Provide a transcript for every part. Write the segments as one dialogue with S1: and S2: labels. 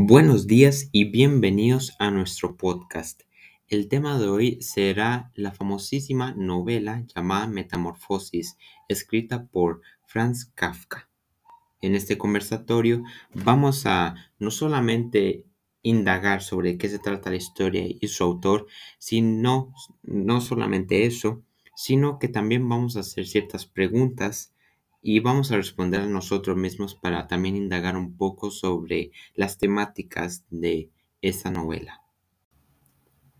S1: Buenos días y bienvenidos a nuestro podcast. El tema de hoy será la famosísima novela llamada Metamorfosis, escrita por Franz Kafka. En este conversatorio vamos a no solamente indagar sobre qué se trata la historia y su autor, sino no solamente eso, sino que también vamos a hacer ciertas preguntas y vamos a responder a nosotros mismos para también indagar un poco sobre las temáticas de esta novela.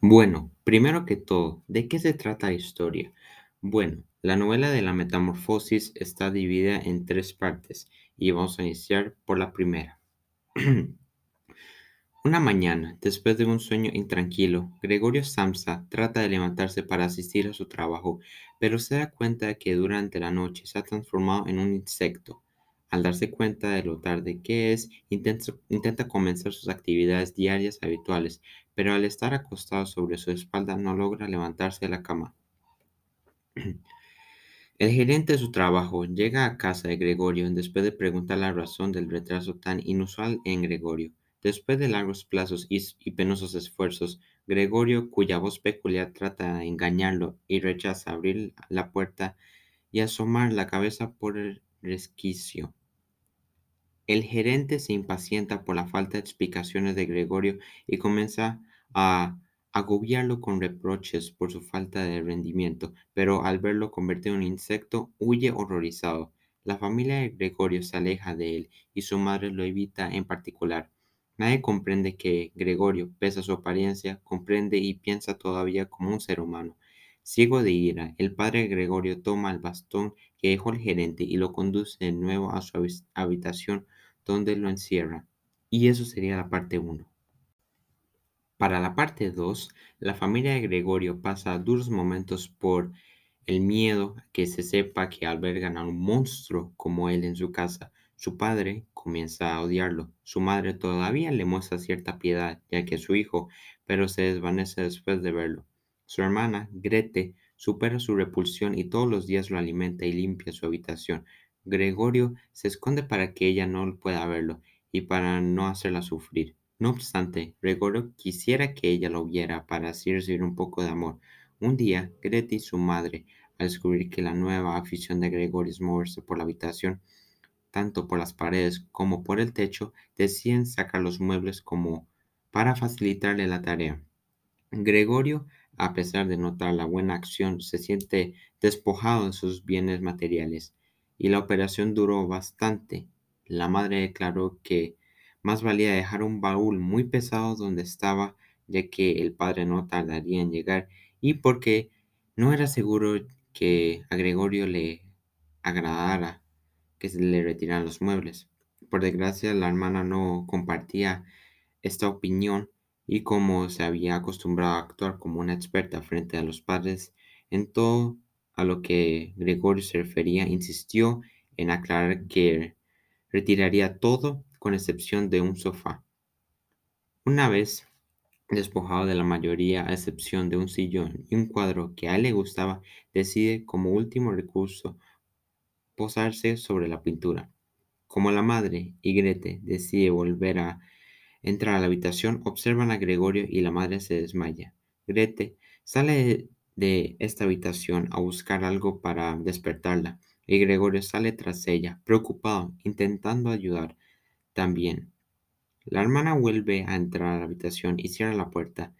S1: Bueno, primero que todo, ¿de qué se trata la historia? Bueno, la novela de la metamorfosis está dividida en tres partes y vamos a iniciar por la primera. Una mañana, después de un sueño intranquilo, Gregorio Samsa trata de levantarse para asistir a su trabajo, pero se da cuenta de que durante la noche se ha transformado en un insecto. Al darse cuenta de lo tarde que es, intenta, comenzar sus actividades diarias habituales, pero al estar acostado sobre su espalda no logra levantarse de la cama. El gerente de su trabajo llega a casa de Gregorio después de preguntar la razón del retraso tan inusual en Gregorio. Después de largos plazos y, penosos esfuerzos, Gregorio, cuya voz peculiar trata de engañarlo y rechaza abrir la puerta y asomar la cabeza por el resquicio. El gerente se impacienta por la falta de explicaciones de Gregorio y comienza a agobiarlo con reproches por su falta de rendimiento, pero al verlo convertido en insecto, huye horrorizado. La familia de Gregorio se aleja de él y su madre lo evita en particular. Nadie comprende que Gregorio, pese a su apariencia, comprende y piensa todavía como un ser humano. Ciego de ira, el padre Gregorio toma el bastón que dejó el gerente y lo conduce de nuevo a su habitación donde lo encierra. Y eso sería la parte 1. Para la parte 2, la familia de Gregorio pasa duros momentos por el miedo que se sepa que albergan a un monstruo como él en su casa. Su padre comienza a odiarlo. Su madre todavía le muestra cierta piedad, ya que es su hijo, pero se desvanece después de verlo. Su hermana, Grete, supera su repulsión y todos los días lo alimenta y limpia su habitación. Gregorio se esconde para que ella no pueda verlo y para no hacerla sufrir. No obstante, Gregorio quisiera que ella lo viera para así recibir un poco de amor. Un día, Grete y su madre, al descubrir que la nueva afición de Gregorio es moverse por la habitación, tanto por las paredes como por el techo, deciden sacar los muebles como para facilitarle la tarea. Gregorio, a pesar de notar la buena acción, se siente despojado de sus bienes materiales y la operación duró bastante. La madre declaró que más valía dejar un baúl muy pesado donde estaba, ya que el padre no tardaría en llegar y porque no era seguro que a Gregorio le agradara que se le retiraran los muebles. Por desgracia, la hermana no compartía esta opinión y como se había acostumbrado a actuar como una experta frente a los padres en todo a lo que Gregorio se refería, insistió en aclarar que retiraría todo con excepción de un sofá. Una vez despojado de la mayoría a excepción de un sillón y un cuadro que a él le gustaba, decide como último recurso posarse sobre la pintura. Como la madre y Grete decide volver a entrar a la habitación, observan a Gregorio y la madre se desmaya. Grete sale de esta habitación a buscar algo para despertarla y Gregorio sale tras ella, preocupado, intentando ayudar también. La hermana vuelve a entrar a la habitación y cierra la puerta.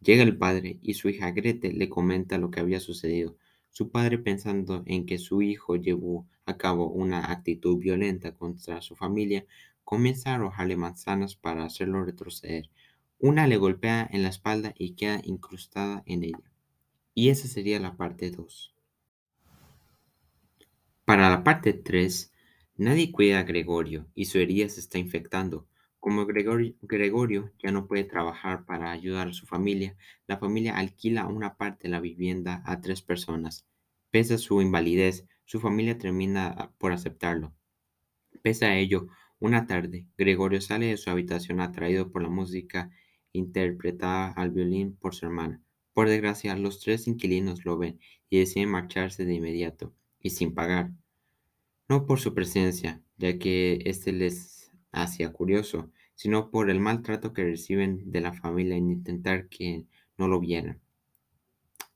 S1: Llega el padre y su hija Grete le comenta lo que había sucedido. Su padre, pensando en que su hijo llevó a cabo una actitud violenta contra su familia, comienza a arrojarle manzanas para hacerlo retroceder. Una le golpea en la espalda y queda incrustada en ella. Y esa sería la parte 2. Para la parte 3, nadie cuida a Gregorio y su herida se está infectando. Como Gregorio, ya no puede trabajar para ayudar a su familia, la familia alquila una parte de la vivienda a tres personas. Pese a su invalidez, su familia termina por aceptarlo. Pese a ello, una tarde, Gregorio sale de su habitación atraído por la música interpretada al violín por su hermana. Por desgracia, los tres inquilinos lo ven y deciden marcharse de inmediato, y sin pagar. No por su presencia, ya que éste les hacía curioso, sino por el maltrato que reciben de la familia en intentar que no lo vieran.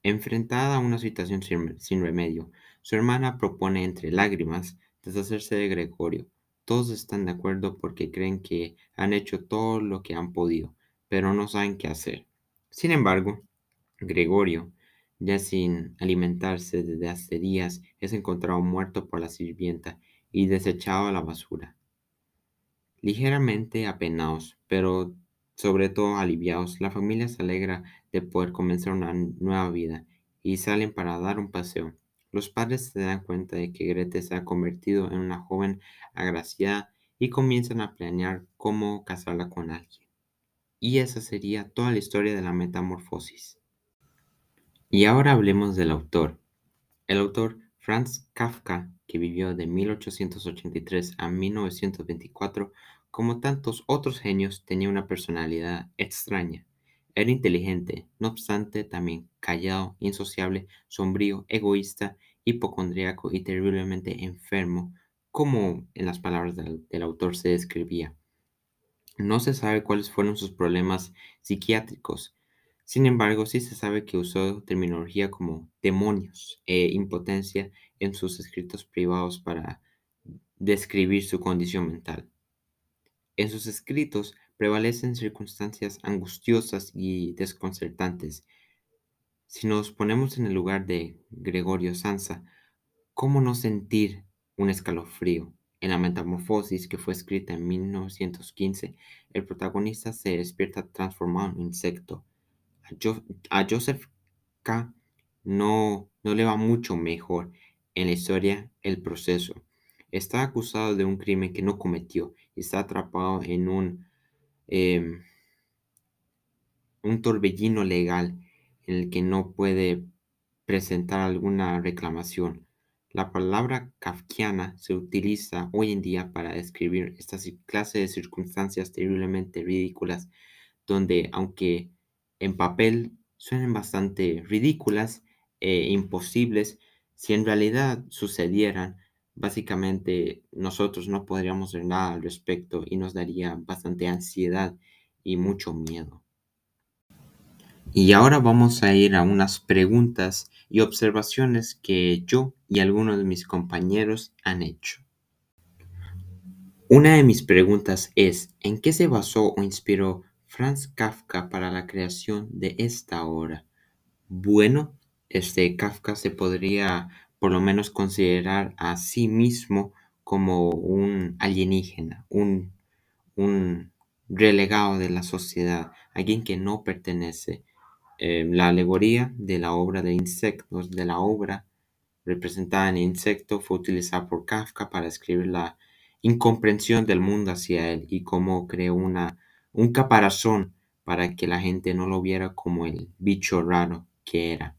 S1: Enfrentada a una situación sin, remedio, su hermana propone entre lágrimas deshacerse de Gregorio. Todos están de acuerdo porque creen que han hecho todo lo que han podido, pero no saben qué hacer. Sin embargo, Gregorio, ya sin alimentarse desde hace días, es encontrado muerto por la sirvienta y desechado a la basura. Ligeramente apenados, pero sobre todo aliviados, la familia se alegra de poder comenzar una nueva vida y salen para dar un paseo. Los padres se dan cuenta de que Grete se ha convertido en una joven agraciada y comienzan a planear cómo casarla con alguien. Y esa sería toda la historia de la metamorfosis. Y ahora hablemos del autor. El autor Franz Kafka, que vivió de 1883 a 1924, como tantos otros genios, tenía una personalidad extraña. Era inteligente, no obstante, también callado, insociable, sombrío, egoísta, hipocondríaco y terriblemente enfermo, como en las palabras del, del autor se describía. No se sabe cuáles fueron sus problemas psiquiátricos. Sin embargo, sí se sabe que usó terminología como demonios e impotencia en sus escritos privados para describir su condición mental. En sus escritos prevalecen circunstancias angustiosas y desconcertantes. Si nos ponemos en el lugar de Gregorio Sansa, ¿cómo no sentir un escalofrío? En la Metamorfosis, que fue escrita en 1915, el protagonista se despierta transformado en insecto. A, Joseph K. No, no le va mucho mejor en la historia el proceso. Está acusado de un crimen que no cometió y está atrapado en un, em, un torbellino legal en el que no puede presentar alguna reclamación. La palabra kafkiana se utiliza hoy en día para describir esta clase de circunstancias terriblemente ridículas, donde aunque en papel suenen bastante ridículas e imposibles, si en realidad sucedieran, básicamente nosotros no podríamos hacer nada al respecto y nos daría bastante ansiedad y mucho miedo. Y ahora vamos a ir a unas preguntas y observaciones que yo y algunos de mis compañeros han hecho. Una de mis preguntas es, ¿en qué se basó o inspiró Franz Kafka para la creación de esta obra? Bueno, este Kafka se podría por lo menos considerar a sí mismo como un alienígena, un, un relegado de la sociedad, alguien que no pertenece. Eh, la alegoría de la obra de insectos, de la obra representada en insecto, fue utilizada por Kafka para escribir la incomprensión del mundo hacia él y cómo creó una, un caparazón para que la gente no lo viera como el bicho raro que era.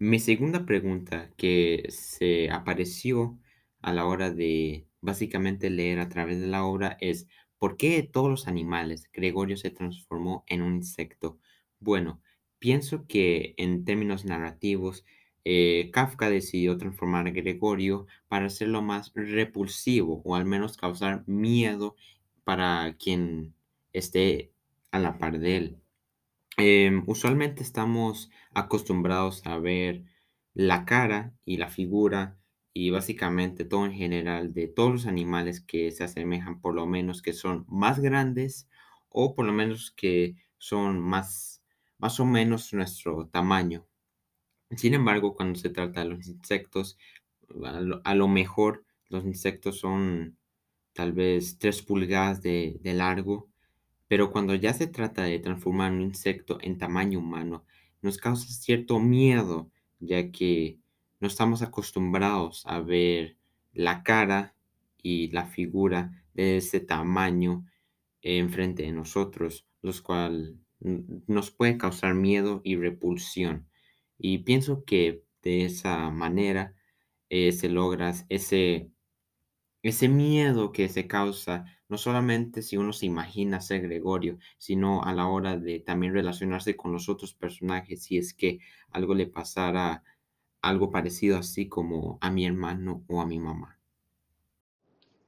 S1: Mi segunda pregunta que se apareció a la hora de básicamente leer a través de la obra es ¿por qué de todos los animales Gregorio se transformó en un insecto? Bueno, pienso que en términos narrativos eh, Kafka decidió transformar a Gregorio para hacerlo más repulsivo o al menos causar miedo para quien esté a la par de él. Em, usualmente estamos acostumbrados a ver la cara y la figura y básicamente todo en general de todos los animales que se asemejan, por lo menos que son más grandes o por lo menos que son más, más o menos nuestro tamaño. Sin embargo, cuando se trata de los insectos, a lo, mejor los insectos son tal vez 3 pulgadas de, largo pero cuando ya se trata de transformar un insecto en tamaño humano, nos causa cierto miedo, ya que no estamos acostumbrados a ver la cara y la figura de ese tamaño enfrente de nosotros, los cuales nos puede causar miedo y repulsión. Y pienso que de esa manera eh, se logra ese, ese miedo que se causa no solamente si uno se imagina ser Gregorio, sino a la hora de también relacionarse con los otros personajes, si es que algo le pasara algo parecido así como a mi hermano o a mi mamá.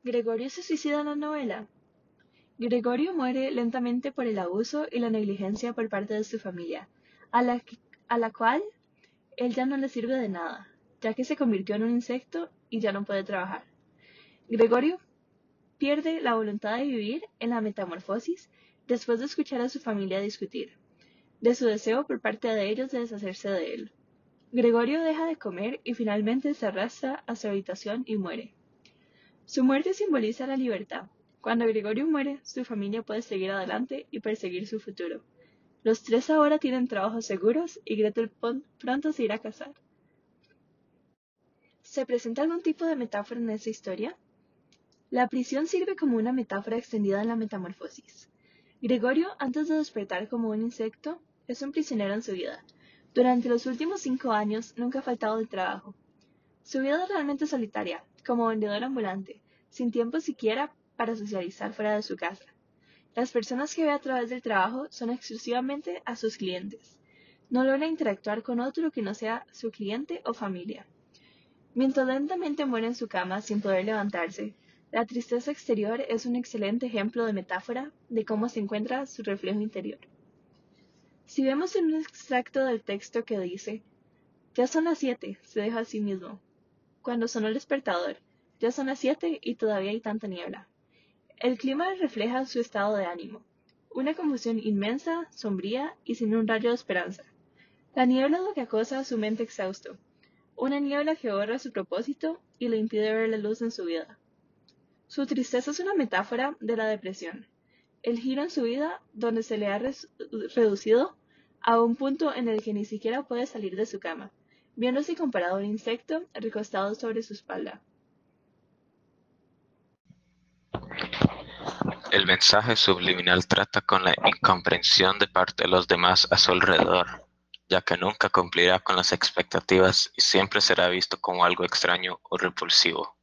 S2: Gregorio se suicida en la novela. Gregorio muere lentamente por el abuso y la negligencia por parte de su familia, a la, a la cual él ya no le sirve de nada, ya que se convirtió en un insecto y ya no puede trabajar. Gregorio pierde la voluntad de vivir en la metamorfosis después de escuchar a su familia discutir, de su deseo por parte de ellos de deshacerse de él. Gregorio deja de comer y finalmente se arrastra a su habitación y muere. Su muerte simboliza la libertad. Cuando Gregorio muere, su familia puede seguir adelante y perseguir su futuro. Los tres ahora tienen trabajos seguros y Gretel pronto se irá a casar. ¿Se presenta algún tipo de metáfora en esa historia? La prisión sirve como una metáfora extendida en la metamorfosis. Gregorio, antes de despertar como un insecto, es un prisionero en su vida. Durante los últimos cinco años nunca ha faltado el trabajo. Su vida es realmente solitaria, como vendedor ambulante, sin tiempo siquiera para socializar fuera de su casa. Las personas que ve a través del trabajo son exclusivamente a sus clientes. No logra interactuar con otro que no sea su cliente o familia. Mientras lentamente muere en su cama sin poder levantarse, la tristeza exterior es un excelente ejemplo de metáfora de cómo se encuentra su reflejo interior. Si vemos en un extracto del texto que dice, ya son las siete, se deja a sí mismo. Cuando sonó el despertador, ya son las siete y todavía hay tanta niebla. El clima refleja su estado de ánimo, una confusión inmensa, sombría y sin un rayo de esperanza. La niebla es lo que acosa su mente exhausto, una niebla que borra su propósito y le impide ver la luz en su vida. Su tristeza es una metáfora de la depresión, el giro en su vida donde se le ha reducido a un punto en el que ni siquiera puede salir de su cama, viéndose comparado a un insecto recostado sobre su espalda.
S3: El mensaje subliminal trata con la incomprensión de parte de los demás a su alrededor, ya que nunca cumplirá con las expectativas y siempre será visto como algo extraño o repulsivo.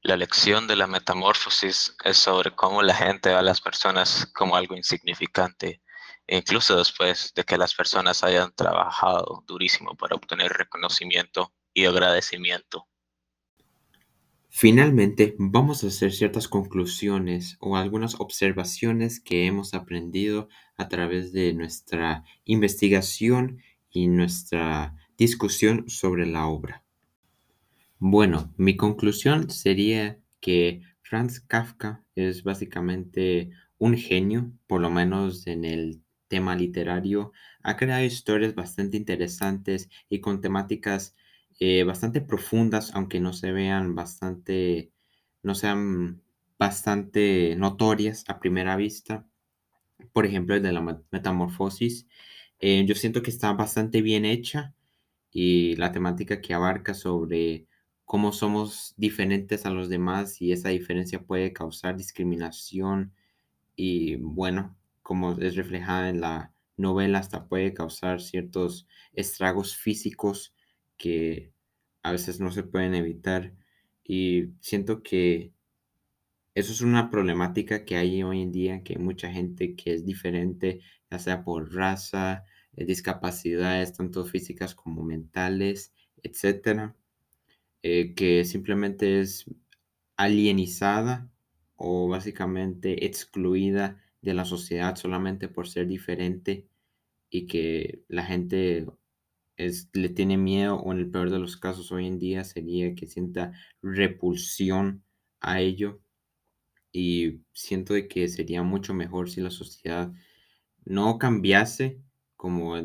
S3: La lección de la metamorfosis es sobre cómo la gente ve a las personas como algo insignificante, incluso después de que las personas hayan trabajado durísimo para obtener reconocimiento y agradecimiento.
S1: Finalmente, vamos a hacer ciertas conclusiones o algunas observaciones que hemos aprendido a través de nuestra investigación y nuestra discusión sobre la obra. Bueno, mi conclusión sería que Franz Kafka es básicamente un genio, por lo menos en el tema literario. Ha creado historias bastante interesantes y con temáticas eh, bastante profundas, aunque no se vean bastante, no sean bastante notorias a primera vista. Por ejemplo, el de la metamorfosis. Eh, yo siento que está bastante bien hecha y la temática que abarca sobre cómo somos diferentes a los demás y esa diferencia puede causar discriminación y bueno, como es reflejada en la novela, hasta puede causar ciertos estragos físicos que a veces no se pueden evitar y siento que eso es una problemática que hay hoy en día, que hay mucha gente que es diferente, ya sea por raza, eh, discapacidades, tanto físicas como mentales, etcétera, eh, que simplemente es alienizada o básicamente excluida de la sociedad solamente por ser diferente y que la gente le tiene miedo o en el peor de los casos hoy en día sería que sienta repulsión a ello y siento de que sería mucho mejor si la sociedad no cambiase como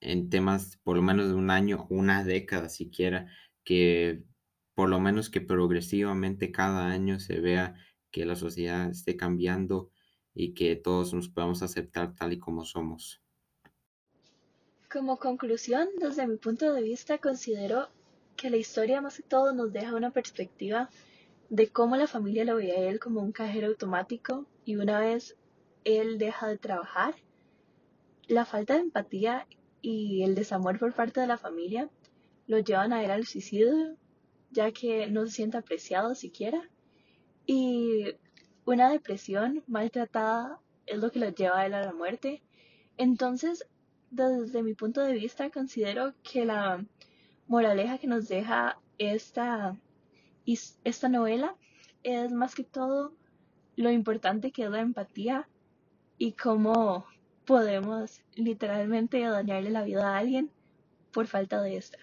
S1: en, temas por lo menos de un año una década siquiera que por lo menos que progresivamente cada año se vea que la sociedad esté cambiando y que todos nos podamos aceptar tal y como somos.
S2: Como conclusión, desde mi punto de vista, considero que la historia más que todo nos deja una perspectiva de cómo la familia lo veía a él como un cajero automático y una vez él deja de trabajar, la falta de empatía y el desamor por parte de la familia lo llevan a él al suicidio, ya que no se siente apreciado siquiera. Y una depresión maltratada es lo que lo lleva a él a la muerte. Entonces, desde mi punto de vista, considero que la moraleja que nos deja esta, esta novela es más que todo lo importante que es la empatía y cómo podemos literalmente dañarle la vida a alguien por falta de esta.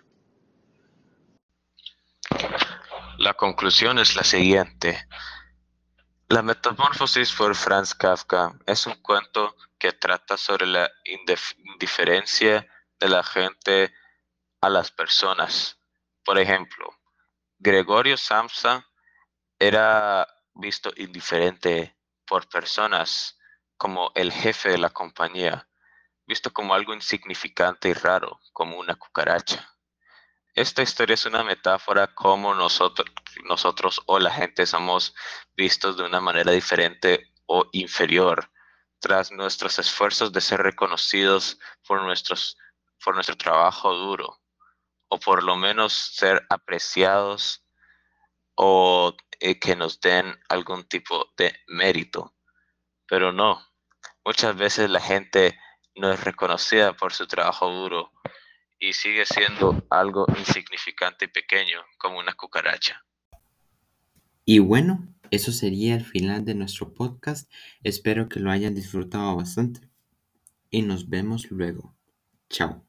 S3: La conclusión es la siguiente. La Metamorfosis por Franz Kafka es un cuento que trata sobre la indiferencia de la gente a las personas. Por ejemplo, Gregorio Samsa era visto indiferente por personas como el jefe de la compañía, visto como algo insignificante y raro, como una cucaracha. Esta historia es una metáfora como nosotros, nosotros o la gente somos vistos de una manera diferente o inferior tras nuestros esfuerzos de ser reconocidos por, nuestros, por nuestro trabajo duro o por lo menos ser apreciados o eh, que nos den algún tipo de mérito. Pero no, muchas veces la gente no es reconocida por su trabajo duro y sigue siendo algo insignificante y pequeño como una cucaracha.
S1: Y bueno, eso sería el final de nuestro podcast. Espero que lo hayan disfrutado bastante y nos vemos luego. Chao.